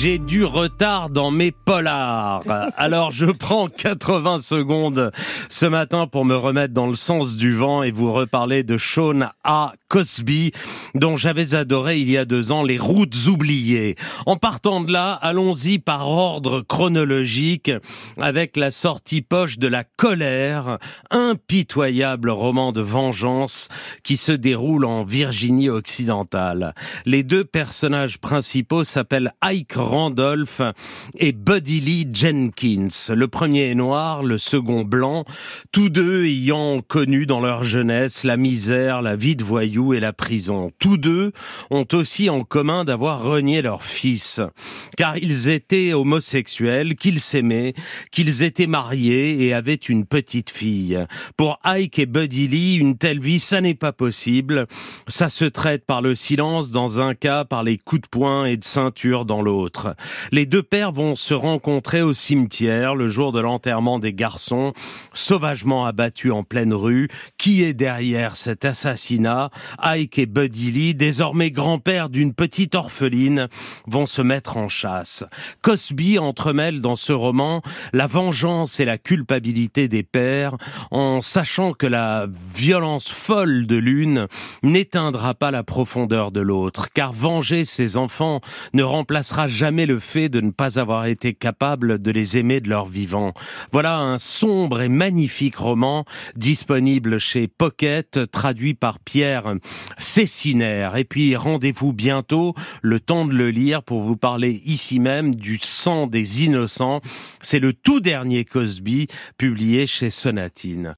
j'ai du retard dans mes polars. Alors je prends 80 secondes ce matin pour me remettre dans le sens du vent et vous reparler de Sean A. Cosby, dont j'avais adoré il y a deux ans les routes oubliées. En partant de là, allons-y par ordre chronologique avec la sortie poche de la colère, impitoyable roman de vengeance qui se déroule en Virginie occidentale. Les deux personnages principaux s'appellent Ike Randolph et Buddy Lee Jenkins. Le premier est noir, le second blanc, tous deux ayant connu dans leur jeunesse la misère, la vie de voyou et la prison. Tous deux ont aussi en commun d'avoir renié leur fils, car ils étaient homosexuels, qu'ils s'aimaient, qu'ils étaient mariés et avaient une petite fille. Pour Ike et Buddy Lee, une telle vie, ça n'est pas possible. Ça se traite par le silence dans un cas, par les coups de poing et de ceinture dans l'autre. Les deux pères vont se rencontrer au cimetière le jour de l'enterrement des garçons, sauvagement abattus en pleine rue. Qui est derrière cet assassinat? Ike et Buddy Lee, désormais grand-père d'une petite orpheline, vont se mettre en chasse. Cosby entremêle dans ce roman la vengeance et la culpabilité des pères, en sachant que la violence folle de l'une n'éteindra pas la profondeur de l'autre, car venger ses enfants ne remplacera jamais le fait de ne pas avoir été capable de les aimer de leur vivant. Voilà un sombre et magnifique roman disponible chez Pocket, traduit par Pierre Cécinaire. Et puis rendez-vous bientôt, le temps de le lire pour vous parler ici même du sang des innocents. C'est le tout dernier Cosby publié chez Sonatine.